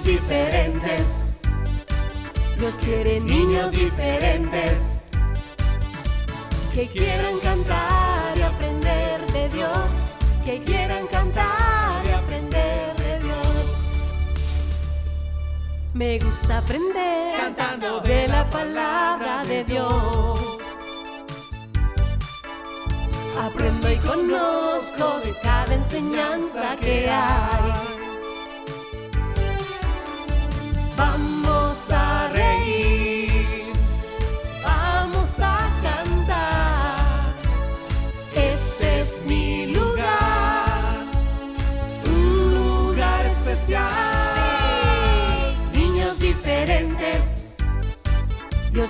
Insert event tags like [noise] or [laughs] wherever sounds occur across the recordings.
niños diferentes. Dios quiere niños diferentes que quieran cantar y aprender de Dios, que quieran cantar y aprender de Dios. Me gusta aprender Cantando de la palabra de Dios. Aprendo y conozco de cada enseñanza que hay.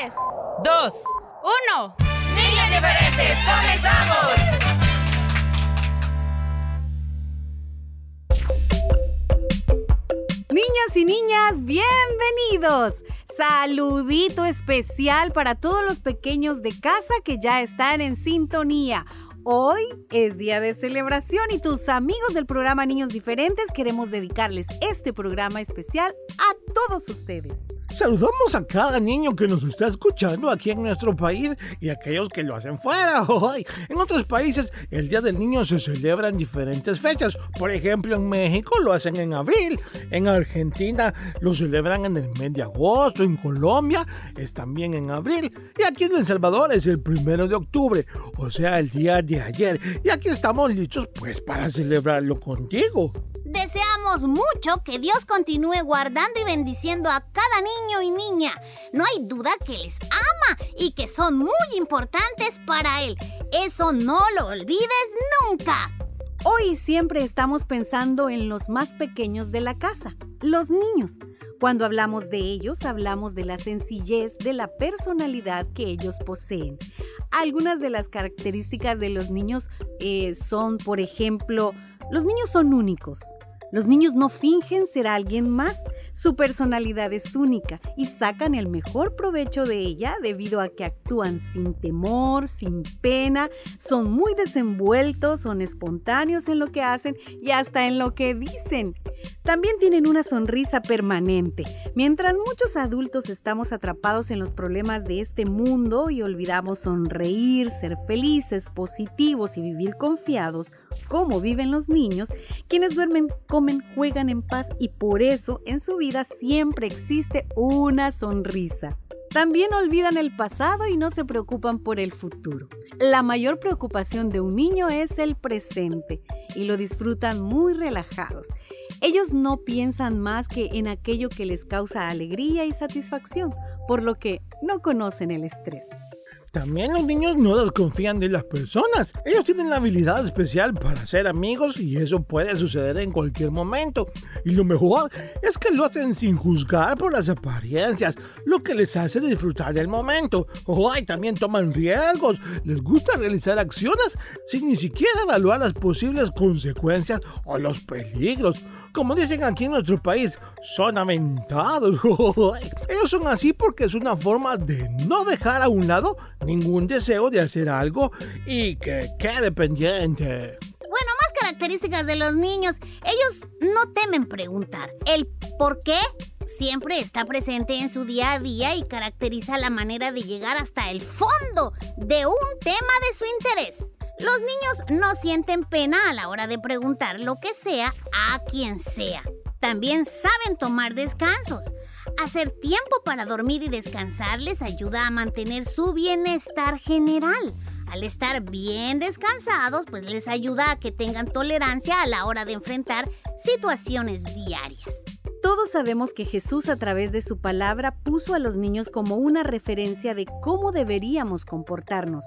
tres, dos, uno. niños diferentes, comenzamos. Niños y niñas, bienvenidos. Saludito especial para todos los pequeños de casa que ya están en sintonía. Hoy es día de celebración y tus amigos del programa Niños Diferentes queremos dedicarles este programa especial a todos ustedes. Saludamos a cada niño que nos está escuchando aquí en nuestro país y a aquellos que lo hacen fuera. [laughs] En otros países el Día del Niño se celebra en diferentes fechas. Por ejemplo, en México lo hacen en abril, en Argentina lo celebran en el mes de agosto, en Colombia es también en abril y aquí en El Salvador es el primero de octubre, o sea, el día de ayer. Y aquí estamos listos pues para celebrarlo contigo. Deseamos mucho que Dios continúe guardando y bendiciendo a cada niño y niña. No hay duda que les ama y que son muy importantes para Él. Eso no lo olvides nunca. Hoy siempre estamos pensando en los más pequeños de la casa, los niños. Cuando hablamos de ellos, hablamos de la sencillez, de la personalidad que ellos poseen. Algunas de las características de los niños eh, son, por ejemplo, los niños son únicos. Los niños no fingen ser alguien más. Su personalidad es única y sacan el mejor provecho de ella debido a que actúan sin temor, sin pena, son muy desenvueltos, son espontáneos en lo que hacen y hasta en lo que dicen. También tienen una sonrisa permanente. Mientras muchos adultos estamos atrapados en los problemas de este mundo y olvidamos sonreír, ser felices, positivos y vivir confiados, como viven los niños, quienes duermen, comen, juegan en paz y por eso en su vida siempre existe una sonrisa. También olvidan el pasado y no se preocupan por el futuro. La mayor preocupación de un niño es el presente y lo disfrutan muy relajados. Ellos no piensan más que en aquello que les causa alegría y satisfacción, por lo que no conocen el estrés. También los niños no desconfían de las personas. Ellos tienen la habilidad especial para ser amigos y eso puede suceder en cualquier momento. Y lo mejor es que lo hacen sin juzgar por las apariencias, lo que les hace disfrutar del momento. Oh, también toman riesgos. Les gusta realizar acciones sin ni siquiera evaluar las posibles consecuencias o los peligros. Como dicen aquí en nuestro país, son aventados. [laughs] Ellos son así porque es una forma de no dejar a un lado ningún deseo de hacer algo y que quede pendiente. Bueno, más características de los niños. Ellos no temen preguntar. El por qué siempre está presente en su día a día y caracteriza la manera de llegar hasta el fondo de un tema de su interés. Los niños no sienten pena a la hora de preguntar lo que sea a quien sea. También saben tomar descansos. Hacer tiempo para dormir y descansar les ayuda a mantener su bienestar general. Al estar bien descansados, pues les ayuda a que tengan tolerancia a la hora de enfrentar situaciones diarias. Todos sabemos que Jesús a través de su palabra puso a los niños como una referencia de cómo deberíamos comportarnos.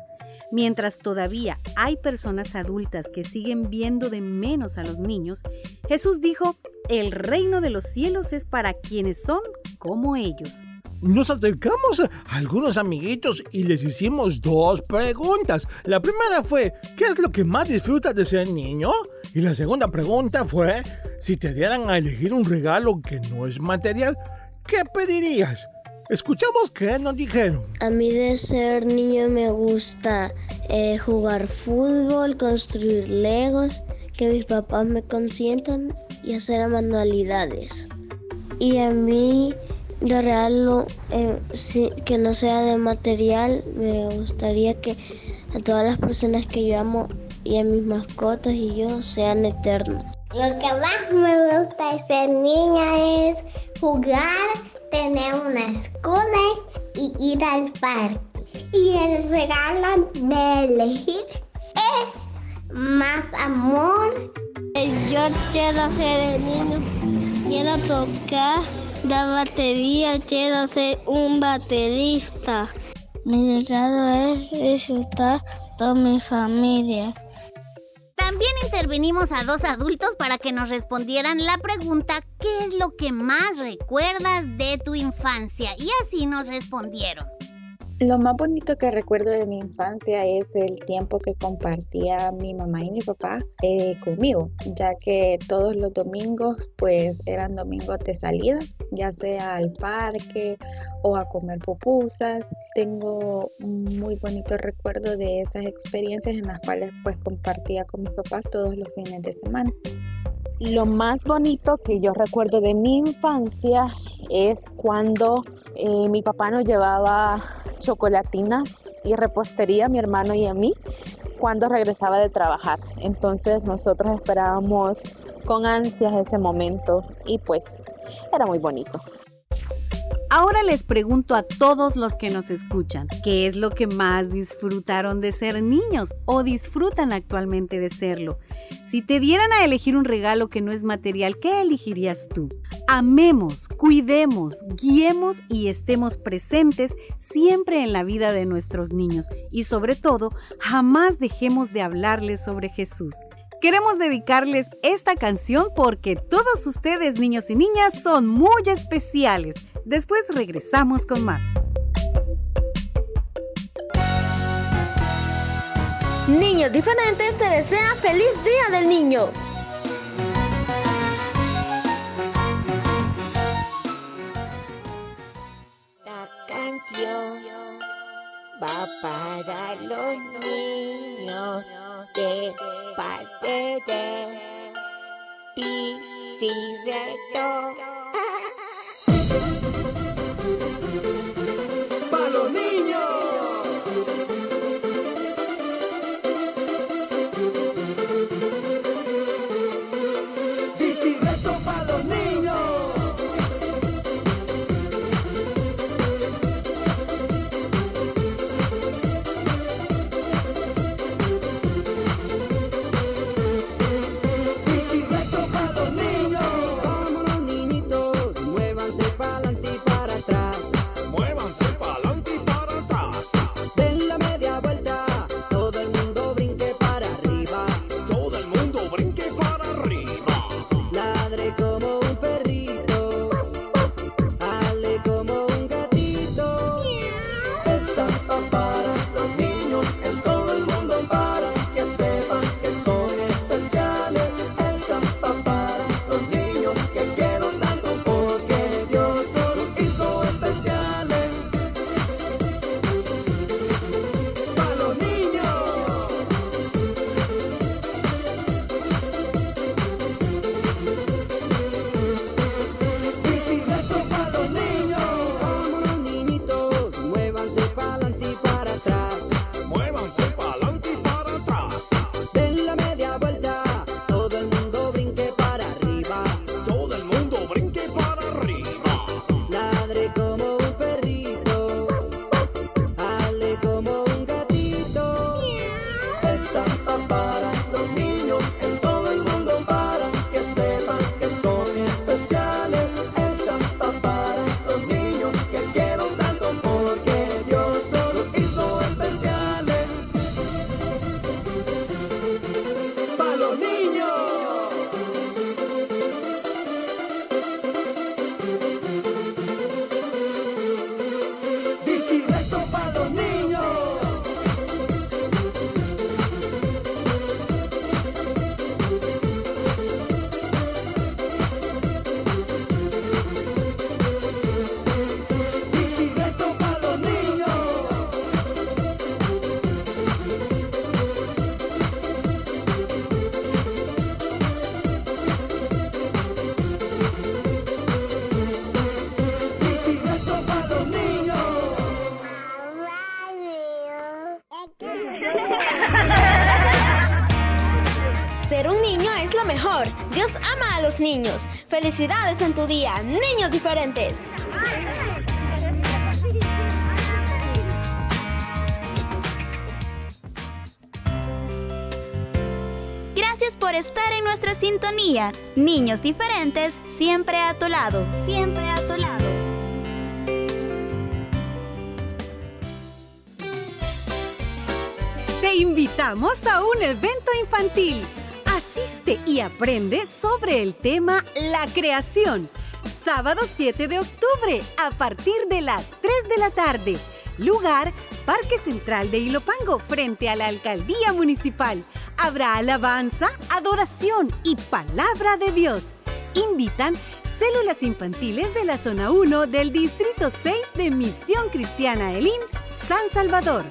Mientras todavía hay personas adultas que siguen viendo de menos a los niños, Jesús dijo, el reino de los cielos es para quienes son como ellos. Nos acercamos a algunos amiguitos y les hicimos dos preguntas. La primera fue, ¿qué es lo que más disfrutas de ser niño? Y la segunda pregunta fue, si te dieran a elegir un regalo que no es material, ¿qué pedirías? Escuchamos qué nos dijeron. A mí de ser niño me gusta eh, jugar fútbol, construir legos, que mis papás me consientan y hacer manualidades. Y a mí de regalo eh, que no sea de material, me gustaría que a todas las personas que yo amo y a mis mascotas y yo sean eternos. Lo que más me gusta ser niña es jugar, tener una escuela y ir al parque. Y el regalo de elegir es más amor. Yo quiero ser el niño, quiero tocar la batería, quiero ser un baterista. Mi regalo es disfrutar con mi familia. También intervenimos a dos adultos para que nos respondieran la pregunta ¿qué es lo que más recuerdas de tu infancia? Y así nos respondieron. Lo más bonito que recuerdo de mi infancia es el tiempo que compartía mi mamá y mi papá eh, conmigo, ya que todos los domingos pues eran domingos de salida, ya sea al parque o a comer pupusas. Tengo muy bonito recuerdo de esas experiencias en las cuales pues compartía con mis papás todos los fines de semana. Lo más bonito que yo recuerdo de mi infancia es cuando eh, mi papá nos llevaba chocolatinas y repostería a mi hermano y a mí cuando regresaba de trabajar. Entonces nosotros esperábamos con ansias ese momento y pues era muy bonito. Ahora les pregunto a todos los que nos escuchan, ¿qué es lo que más disfrutaron de ser niños o disfrutan actualmente de serlo? Si te dieran a elegir un regalo que no es material, ¿qué elegirías tú? Amemos, cuidemos, guiemos y estemos presentes siempre en la vida de nuestros niños y sobre todo, jamás dejemos de hablarles sobre Jesús. Queremos dedicarles esta canción porque todos ustedes, niños y niñas, son muy especiales. Después regresamos con más. Niños diferentes te desean feliz día del niño. La canción va para los niños de parte de ti, ¡Para Felicidades en tu día, niños diferentes. Gracias por estar en nuestra sintonía. Niños diferentes, siempre a tu lado, siempre a tu lado. Te invitamos a un evento infantil. Asiste y aprende sobre el tema La creación. Sábado 7 de octubre a partir de las 3 de la tarde. Lugar, Parque Central de Ilopango, frente a la Alcaldía Municipal. Habrá alabanza, adoración y palabra de Dios. Invitan células infantiles de la zona 1 del Distrito 6 de Misión Cristiana Elín, San Salvador.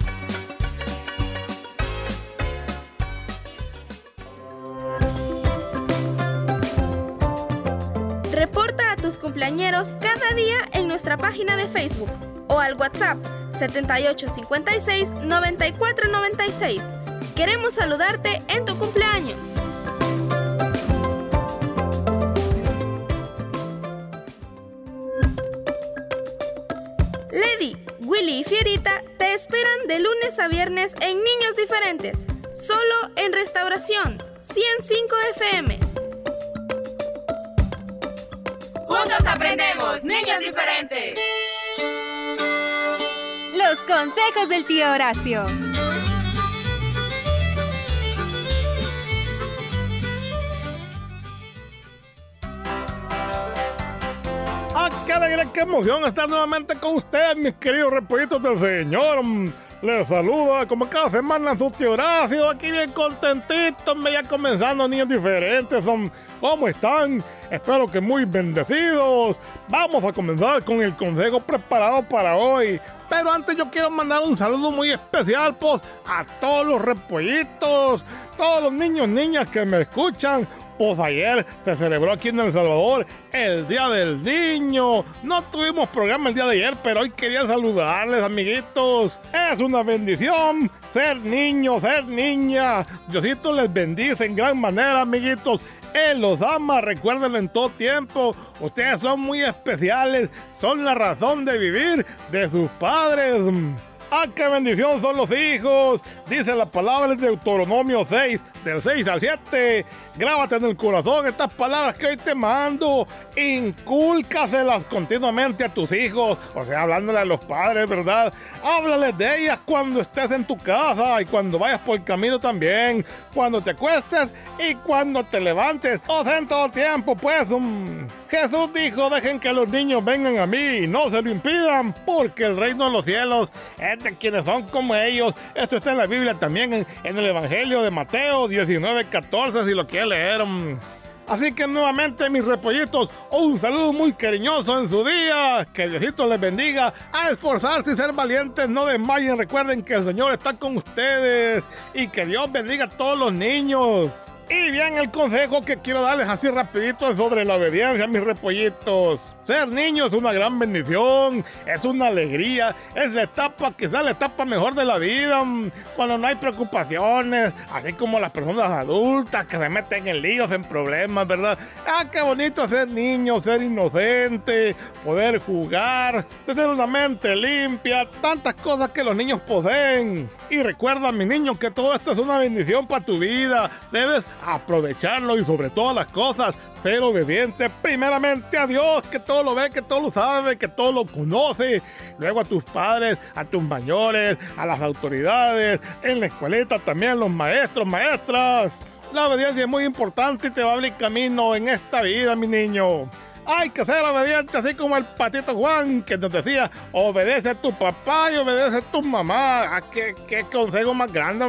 Cumpleañeros cada día en nuestra página de Facebook o al WhatsApp 7856 9496. Queremos saludarte en tu cumpleaños. Lady, Willy y Fierita te esperan de lunes a viernes en Niños Diferentes, solo en Restauración 105 FM. Juntos aprendemos, niños diferentes. Los consejos del tío Horacio. ¡Ah, qué alegría, qué emoción estar nuevamente con ustedes, mis queridos repollitos del Señor! Les saluda como cada semana su tío Horacio, aquí bien contentitos, ya comenzando niños diferentes. ¿Cómo están? Espero que muy bendecidos. Vamos a comenzar con el consejo preparado para hoy. Pero antes yo quiero mandar un saludo muy especial pues, a todos los repollitos, todos los niños, niñas que me escuchan. Pues ayer se celebró aquí en El Salvador el Día del Niño. No tuvimos programa el día de ayer, pero hoy quería saludarles, amiguitos. Es una bendición ser niño, ser niña. Diosito les bendice en gran manera, amiguitos. Él los ama, recuérdenlo en todo tiempo. Ustedes son muy especiales, son la razón de vivir de sus padres. ¡Ah, qué bendición son los hijos! Dice la palabra de Deuteronomio 6, del 6 al 7. Grábate en el corazón estas palabras que hoy te mando. Incúlcaselas continuamente a tus hijos. O sea, hablándole a los padres, ¿verdad? Háblales de ellas cuando estés en tu casa y cuando vayas por el camino también. Cuando te acuestes y cuando te levantes. O sea, en todo tiempo, pues. Um, Jesús dijo, dejen que los niños vengan a mí y no se lo impidan, porque el reino de los cielos es de quienes son como ellos. Esto está en la Biblia también, en, en el Evangelio de Mateo 19, 14, si lo quiere leer. Um. Así que nuevamente, mis repollitos, un saludo muy cariñoso en su día. Que Diosito les bendiga. A esforzarse y ser valientes, no desmayen. Recuerden que el Señor está con ustedes. Y que Dios bendiga a todos los niños. Y bien, el consejo que quiero darles así rapidito es sobre la obediencia, mis repollitos. Ser niño es una gran bendición, es una alegría, es la etapa, quizás la etapa mejor de la vida, mm, cuando no hay preocupaciones, así como las personas adultas que se meten en líos, en problemas, ¿verdad? Ah, qué bonito ser niño, ser inocente, poder jugar, tener una mente limpia, tantas cosas que los niños poseen. Y recuerda, mi niño, que todo esto es una bendición para tu vida. Debes aprovecharlo y sobre todas las cosas, ser obediente primeramente a Dios, que todo lo ve, que todo lo sabe, que todo lo conoce. Luego a tus padres, a tus mayores, a las autoridades, en la escuelita también los maestros, maestras. La obediencia es muy importante y te va a abrir camino en esta vida, mi niño. Hay que ser obediente, así como el patito Juan que nos decía, obedece a tu papá y obedece a tu mamá. Qué, qué consejo más grande.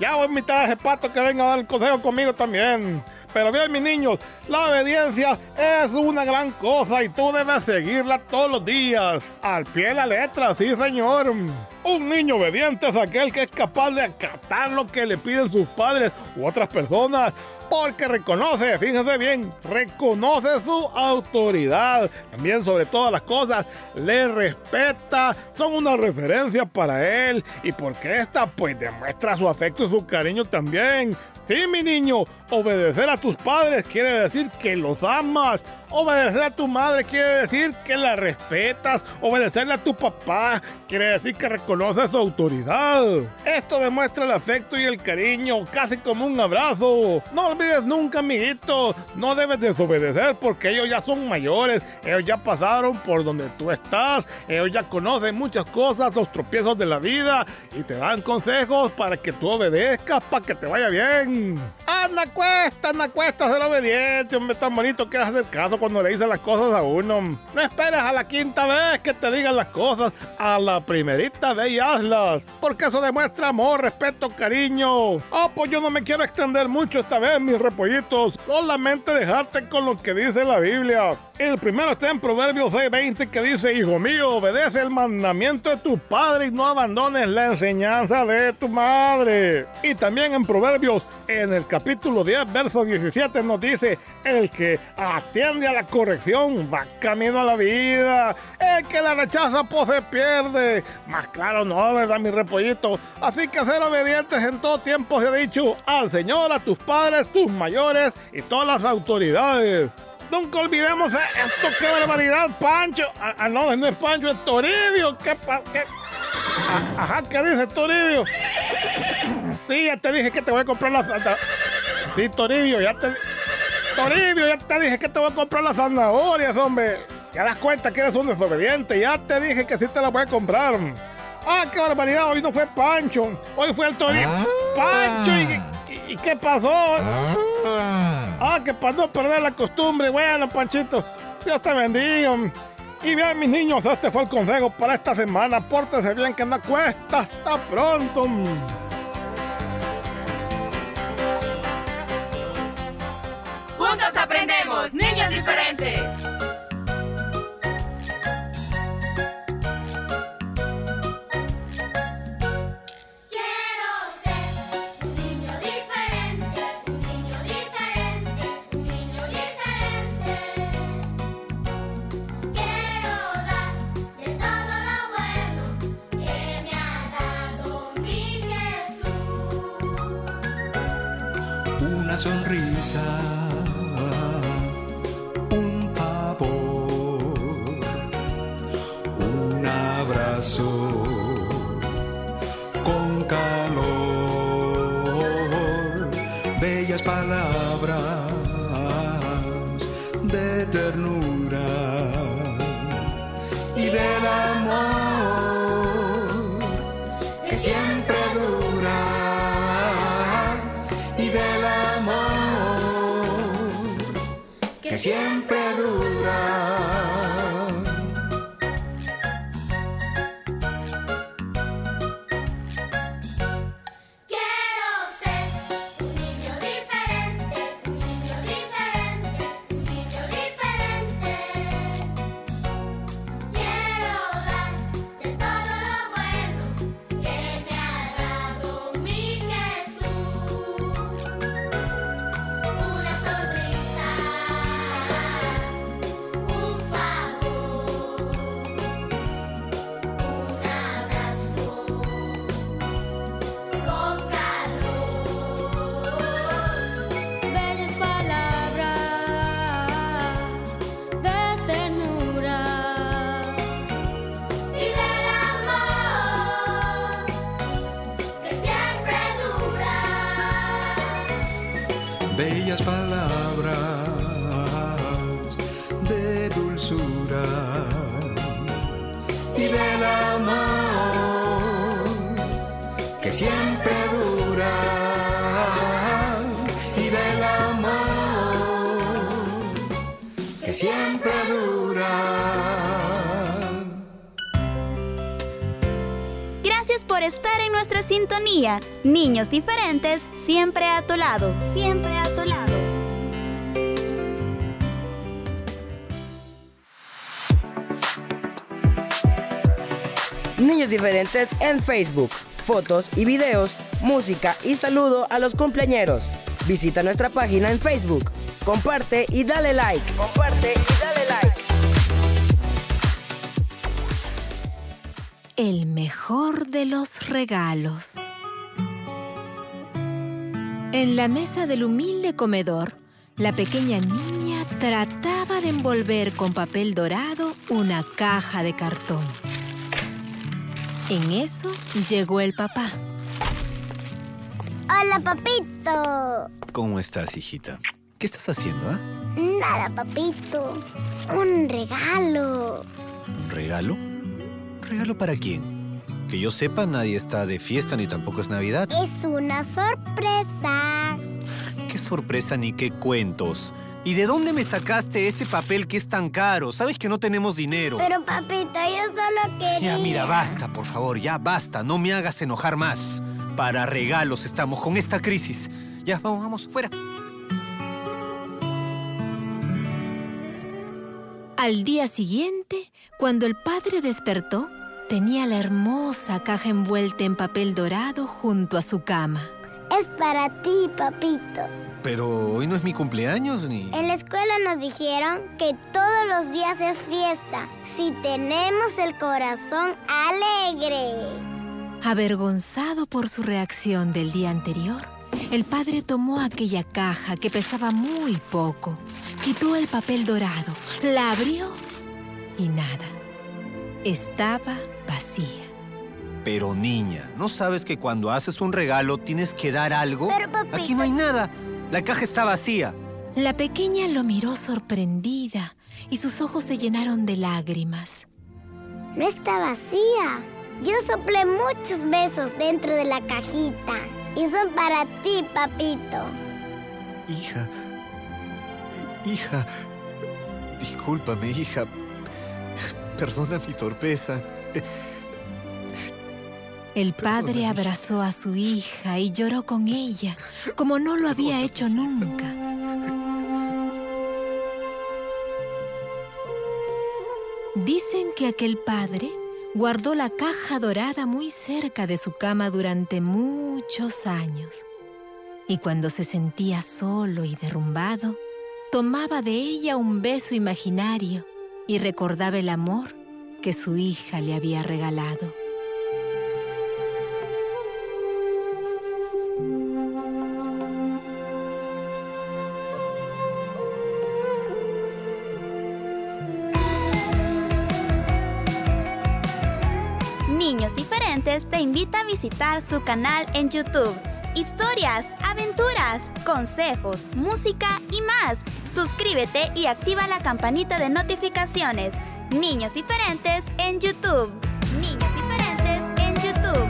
Ya voy a invitar a ese pato que venga a dar el consejo conmigo también. Pero bien, mis niños, la obediencia es una gran cosa y tú debes seguirla todos los días. Al pie de la letra, sí, señor. Un niño obediente es aquel que es capaz de acatar lo que le piden sus padres u otras personas porque reconoce, fíjense bien, reconoce su autoridad. También sobre todas las cosas, le respeta, son una referencia para él y porque esta pues demuestra su afecto y su cariño también. Sí, mi niño, obedecer a tus padres quiere decir que los amas. Obedecer a tu madre quiere decir que la respetas. Obedecerle a tu papá quiere decir que reconoces su autoridad. Esto demuestra el afecto y el cariño, casi como un abrazo. No olvides nunca, amiguito, no debes desobedecer porque ellos ya son mayores. Ellos ya pasaron por donde tú estás. Ellos ya conocen muchas cosas, los tropiezos de la vida y te dan consejos para que tú obedezcas, para que te vaya bien. Anda, cuesta, anda, cuesta ser obediente, hombre, tan bonito que hacer caso cuando le dicen las cosas a uno. No esperes a la quinta vez que te digan las cosas, a la primerita vez y hazlas, porque eso demuestra amor, respeto, cariño. Oh, pues yo no me quiero extender mucho esta vez, mis repollitos, solamente dejarte con lo que dice la Biblia. El primero está en Proverbios 6:20 que dice, Hijo mío, obedece el mandamiento de tu padre y no abandones la enseñanza de tu madre. Y también en Proverbios, en el capítulo 10, verso 17 nos dice, el que atiende a la corrección va camino a la vida. El que la rechaza pues se pierde. Más claro no, ¿verdad, mi repollito? Así que ser obedientes en todo tiempo se ha dicho al Señor, a tus padres, tus mayores y todas las autoridades. Nunca olvidemos esto, qué barbaridad, Pancho. Ah, ah, no, no es Pancho, es Toribio. ¿Qué, qué? Ah, ajá, ¿qué dice Toribio? Sí, ya te dije que te voy a comprar la... Sí, Toribio, ya te... Toribio, ya te dije que te voy a comprar las zanahorias, hombre. ¿Te das cuenta que eres un desobediente? Ya te dije que sí te las voy a comprar. Ah, qué barbaridad, hoy no fue Pancho. Hoy fue el Toribio. Pancho, ¿y, y, qué pasó? Ah, que para no perder la costumbre. Bueno, Panchito, Dios te bendiga. Y bien, mis niños, este fue el consejo para esta semana. Pórtese bien, que no cuesta. Hasta pronto. Juntos aprendemos, niños diferentes. Niños diferentes, siempre a tu lado, siempre a tu lado. Niños Diferentes en Facebook. Fotos y videos, música y saludo a los cumpleañeros. Visita nuestra página en Facebook. Comparte y dale like. Comparte y dale like. El mejor de los regalos. En la mesa del humilde comedor, la pequeña niña trataba de envolver con papel dorado una caja de cartón. En eso llegó el papá. Hola, papito. ¿Cómo estás, hijita? ¿Qué estás haciendo, ah? Nada, papito. Un regalo. ¿Un regalo? ¿Un regalo para quién? Que yo sepa, nadie está de fiesta ni tampoco es Navidad. Es una sorpresa. ¿Qué sorpresa ni qué cuentos? ¿Y de dónde me sacaste ese papel que es tan caro? Sabes que no tenemos dinero. Pero papito, yo solo quería... Ya, mira, basta, por favor, ya basta. No me hagas enojar más. Para regalos estamos con esta crisis. Ya, vamos, vamos, fuera. Al día siguiente, cuando el padre despertó, tenía la hermosa caja envuelta en papel dorado junto a su cama. Es para ti, papito. Pero hoy no es mi cumpleaños ni... En la escuela nos dijeron que todos los días es fiesta si tenemos el corazón alegre. Avergonzado por su reacción del día anterior, el padre tomó aquella caja que pesaba muy poco, quitó el papel dorado, la abrió y nada. Estaba vacía. Pero niña, ¿no sabes que cuando haces un regalo tienes que dar algo? Pero, papito... Aquí no hay nada. La caja está vacía. La pequeña lo miró sorprendida y sus ojos se llenaron de lágrimas. No está vacía. Yo soplé muchos besos dentro de la cajita y son para ti, papito. Hija. Hija. Discúlpame, hija. Perdona mi torpeza. El padre abrazó a su hija y lloró con ella, como no lo había hecho nunca. Dicen que aquel padre guardó la caja dorada muy cerca de su cama durante muchos años. Y cuando se sentía solo y derrumbado, tomaba de ella un beso imaginario y recordaba el amor que su hija le había regalado. Te invita a visitar su canal en YouTube. Historias, aventuras, consejos, música y más. Suscríbete y activa la campanita de notificaciones. Niños Diferentes en YouTube. Niños Diferentes en YouTube.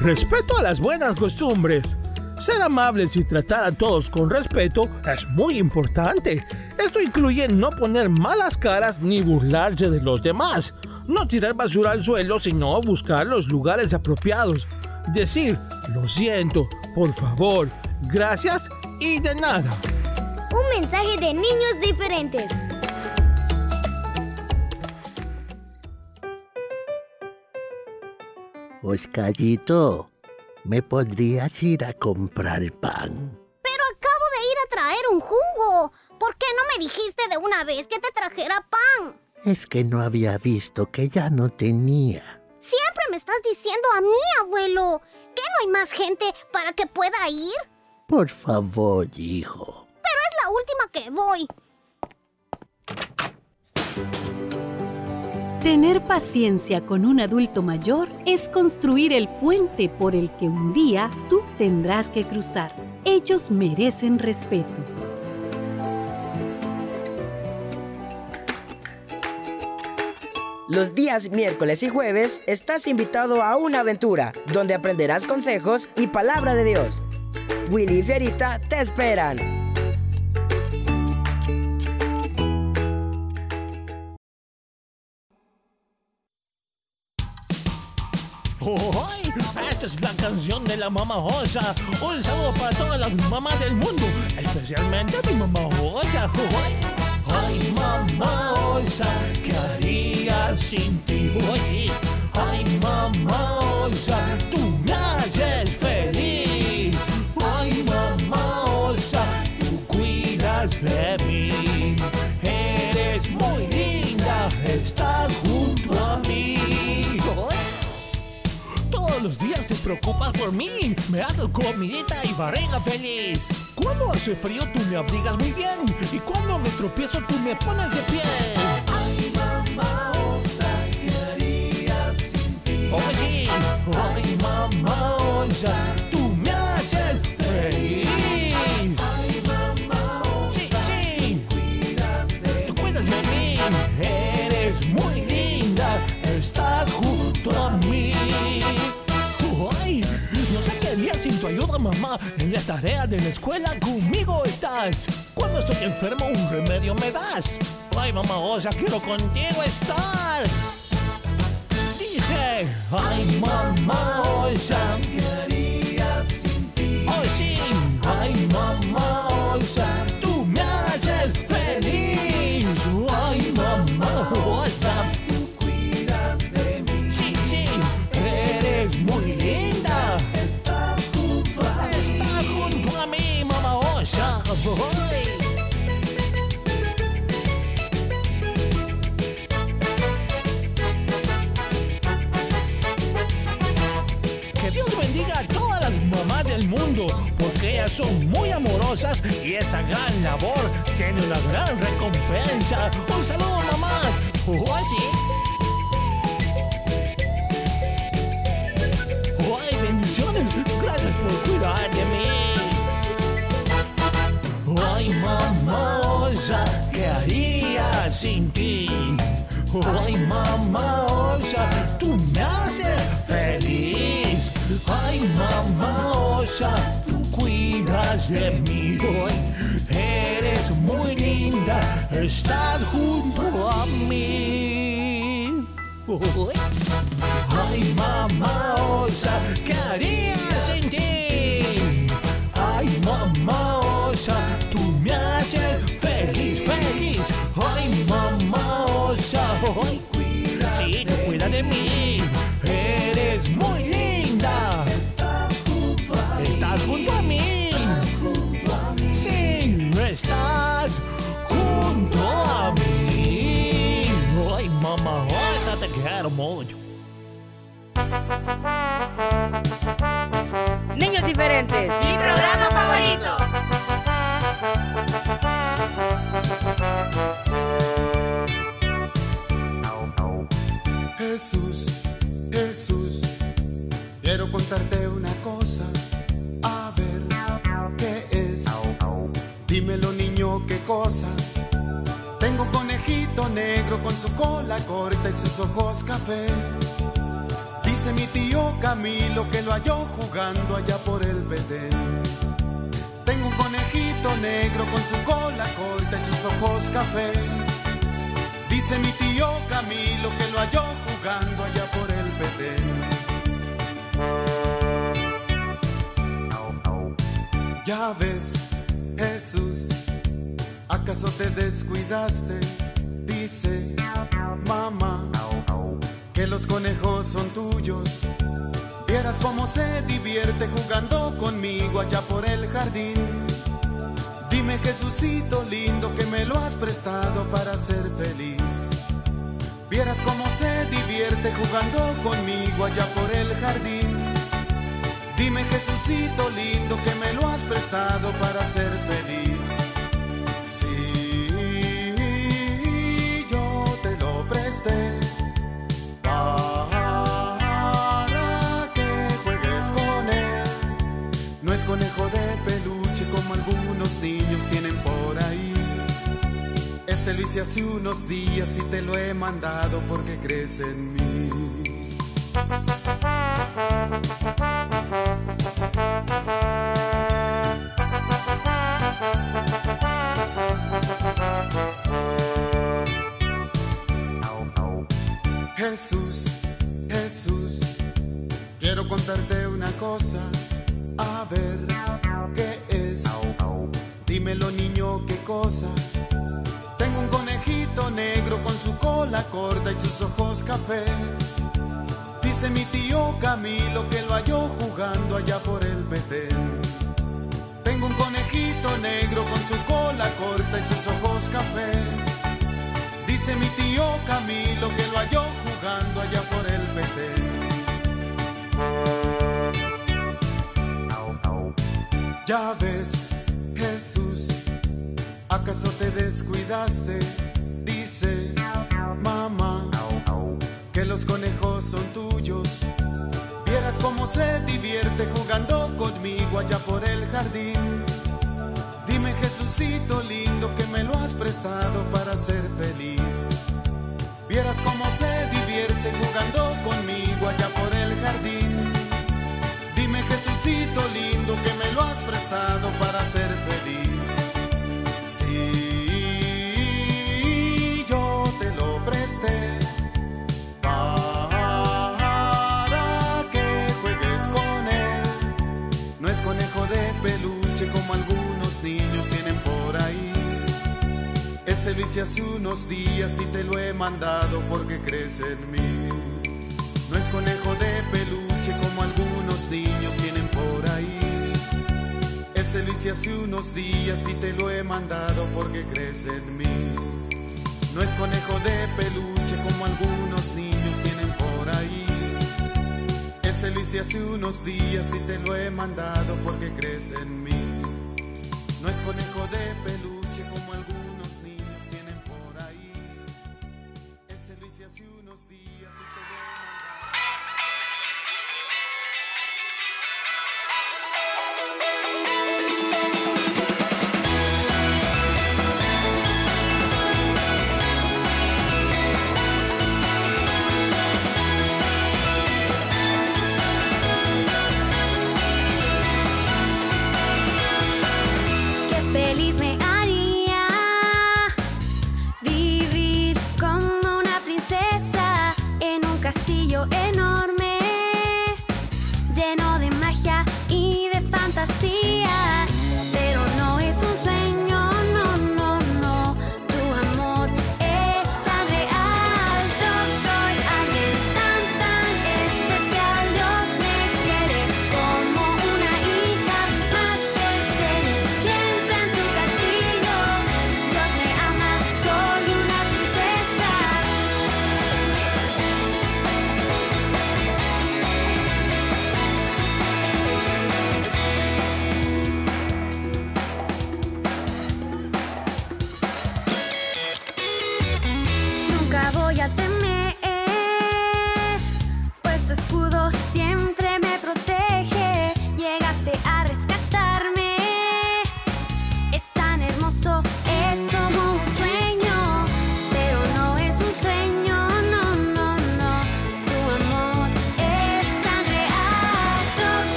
Respeto a las buenas costumbres. Ser amables y tratar a todos con respeto es muy importante. Esto incluye no poner malas caras ni burlarse de los demás. No tirar basura al suelo, sino buscar los lugares apropiados. Decir, lo siento, por favor, gracias y de nada. Un mensaje de niños diferentes. Oscarito, ¿me podrías ir a comprar pan? Pero acabo de ir a traer un jugo. ¿Por qué no me dijiste de una vez que te trajera pan? Es que no había visto que ya no tenía. Siempre me estás diciendo a mí, abuelo. ¿Que no hay más gente para que pueda ir? Por favor, hijo. Pero es la última que voy. Tener paciencia con un adulto mayor es construir el puente por el que un día tú tendrás que cruzar. Ellos merecen respeto. Los días miércoles y jueves estás invitado a una aventura donde aprenderás consejos y palabra de Dios. Willy y Fierita te esperan. Esta es la canción de la mamá Josa. Un saludo para todas las mamás del mundo, especialmente a mi mamá Josa. ¡Ay, mamá Josa! ¡Qué sin ti. Oye, ay mamá tú me haces feliz. Ay mamá tú cuidas de mí. Eres muy linda, estás Todos los días te preocupas por mí, me haces comidita y barriga feliz. Cuando hace frío tú me abrigas muy bien y cuando me tropiezo tú me pones de pie. En las tareas de la escuela conmigo estás. Cuando estoy enfermo, un remedio me das. Ay, mamá, osa, quiero contigo estar. Dice, ay, mamá, osa, ¿qué haría sin ti? Oh, sí, ay, mamá, osa, tú Que Dios bendiga a todas las mamás del mundo, porque ellas son muy amorosas y esa gran labor tiene una gran recompensa. Un saludo, mamá. Oh, sí. ¡Ay, bendiciones! Gracias por cuidar de mí. ¡Ay, mamá osa! ¿Qué haría sin ti? ¡Ay, mamá osa! ¡Tú me haces feliz! ¡Ay, mamá osa! ¡Tú cuidas de mí! ¡Ay, eres muy linda! ¡Estás junto a mí! ¡Ay! Ay, mamá osa, ¿qué haría sin ti? Ay, mamá osa, tú me haces feliz, feliz. Ay, mamá osa, ay, sí, tú cuida de mí. Eres muy linda. Estás junto a mí. Estás junto a mí. Sí, estás junto a mí. Ay, mamá osa, te quiero mucho. Niños diferentes. Mi programa favorito. Jesús, Jesús, quiero contarte una cosa. A ver, ¿qué es? Dímelo, niño, ¿qué cosa? Tengo un conejito negro con su cola corta y sus ojos café. Dice mi tío Camilo que lo halló jugando allá por el Bedén. Tengo un conejito negro con su cola corta y sus ojos café. Dice mi tío Camilo que lo halló jugando allá por el Bedén. Ya ves, Jesús, ¿acaso te descuidaste? Dice, mamá, que los conejos son tuyos. Vieras cómo se divierte jugando conmigo allá por el jardín. Dime Jesucito lindo que me lo has prestado para ser feliz. Vieras cómo se divierte jugando conmigo allá por el jardín. Dime Jesucito lindo que me lo has prestado para ser feliz. Sí, yo te lo presté. Algunos niños tienen por ahí. Ese lo hace unos días y te lo he mandado porque crees en mí. Jesús, Jesús, quiero contarte una cosa. Corta y sus ojos café. Dice mi tío Camilo que lo halló jugando allá por el Betén. Tengo un conejito negro con su cola corta y sus ojos café. Dice mi tío Camilo que lo halló jugando allá por el Betén. Ya ves, Jesús, ¿acaso te descuidaste? Dice los conejos son tuyos. Vieras cómo se divierte jugando conmigo allá por el jardín. Dime Jesucito lindo que me lo has prestado para ser feliz. Vieras cómo se divierte jugando conmigo allá por el jardín. Dime Jesucito lindo que me lo has prestado para ser feliz. Niños tienen por ahí. Ese hice hace unos días y te lo he mandado porque crees en mí. No es conejo de peluche como algunos niños tienen por ahí. Ese hice hace unos días y te lo he mandado porque crees en mí. No es conejo de peluche como algunos niños tienen por ahí. Ese hice hace unos días y te lo he mandado porque crees en mí. No es conejo de peluche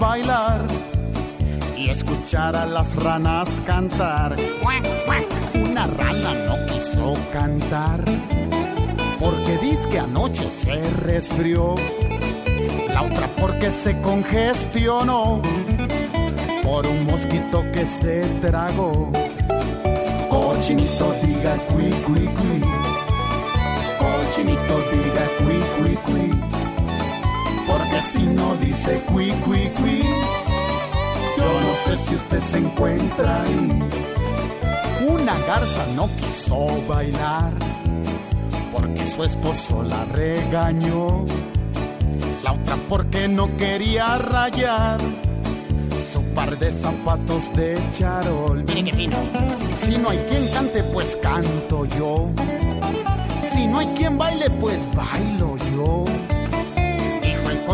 bailar y escuchar a las ranas cantar. Una rana no quiso cantar porque dice que anoche se resfrió. La otra porque se congestionó por un mosquito que se tragó. Cochinito diga cui cui cui. Cochinito diga cui cui cui. Porque si no dice cui cui cui, yo no sé si usted se encuentra ahí. Una garza no quiso bailar porque su esposo la regañó. La otra porque no quería rayar su par de zapatos de charol. Mire qué fino. Si no hay quien cante, pues canto yo. Si no hay quien baile, pues bailo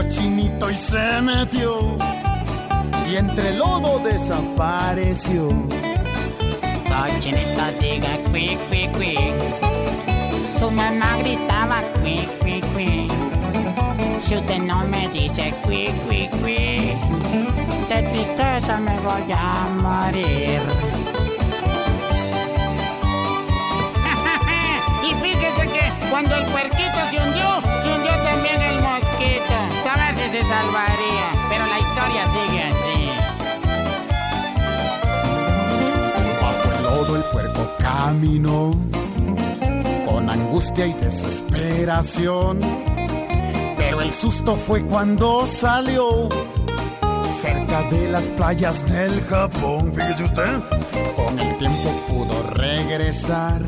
cochinito y se metió. Y entre lodo desapareció. Cochinito diga cui, cui, cui. Su mamá gritaba cui, cui, cui. Si usted no me dice cui, cui, cui, de tristeza me voy a morir. [laughs] y fíjese que cuando el puerquito se hundió, se hundió también el salvaría, pero la historia sigue así. Bajo el lodo el puerco caminó con angustia y desesperación. Pero el susto fue cuando salió cerca de las playas del Japón. Fíjese usted. Con el tiempo pudo regresar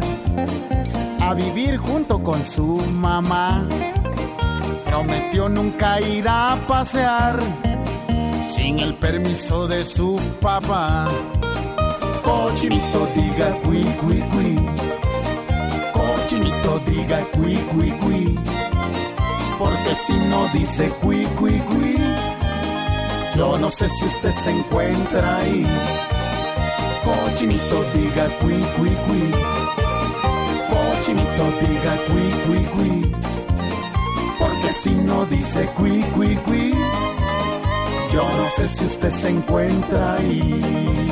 a vivir junto con su mamá. Prometió nunca ir a pasear sin el permiso de su papá. Cochinito diga cui cui cui. Cochinito diga cui cui cui. Porque si no dice cui cui cui, yo no sé si usted se encuentra ahí. Cochinito diga cui cui cui. Cochinito diga cui cui cui. Porque si no dice cui cui cui, yo no sé si usted se encuentra ahí.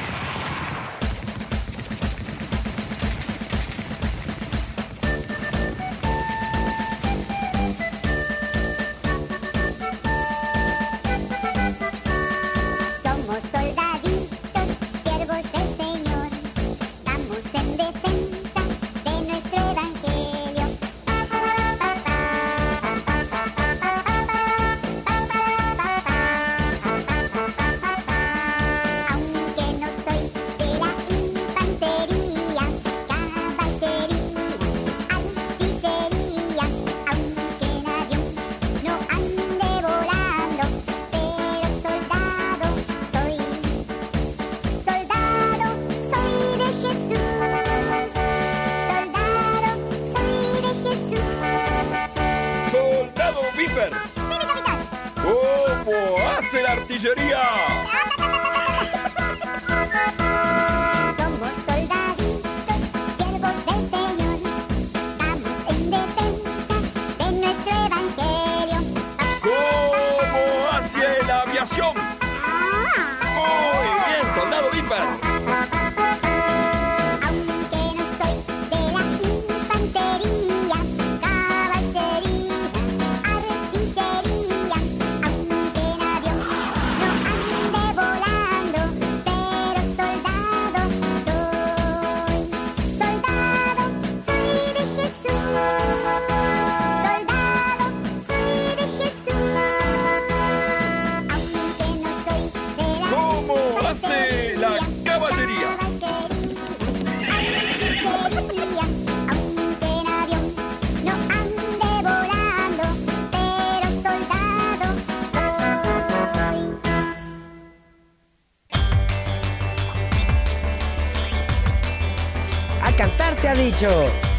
cantar se ha dicho.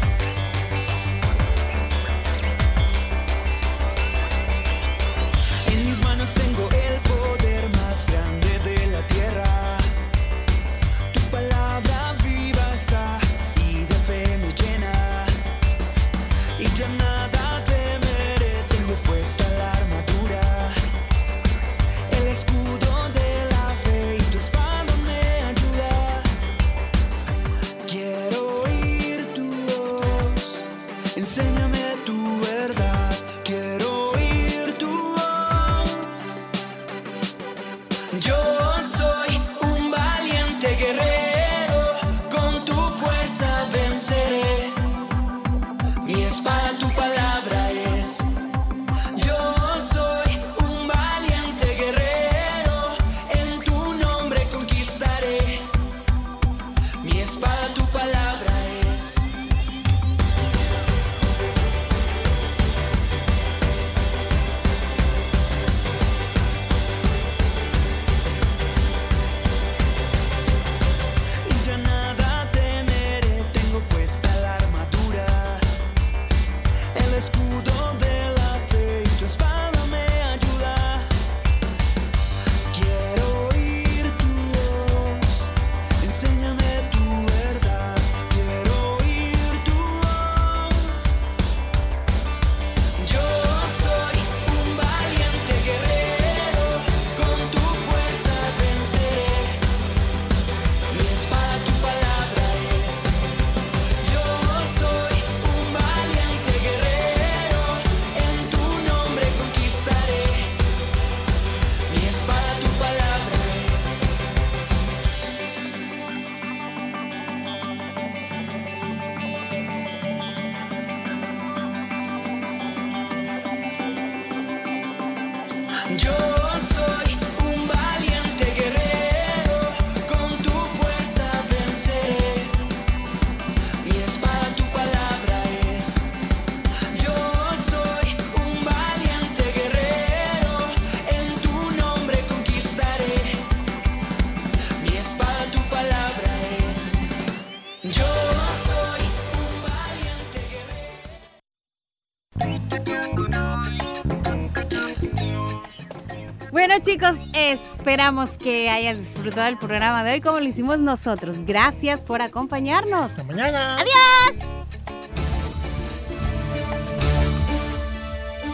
Esperamos que hayas disfrutado el programa de hoy como lo hicimos nosotros. Gracias por acompañarnos. Hasta mañana. Adiós.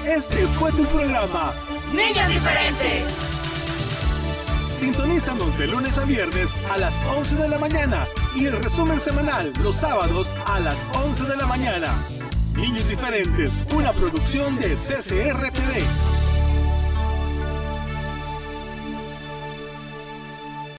Este fue tu programa. Niños diferentes. Sintonízanos de lunes a viernes a las 11 de la mañana y el resumen semanal los sábados a las 11 de la mañana. Niños diferentes, una producción de CCRTV.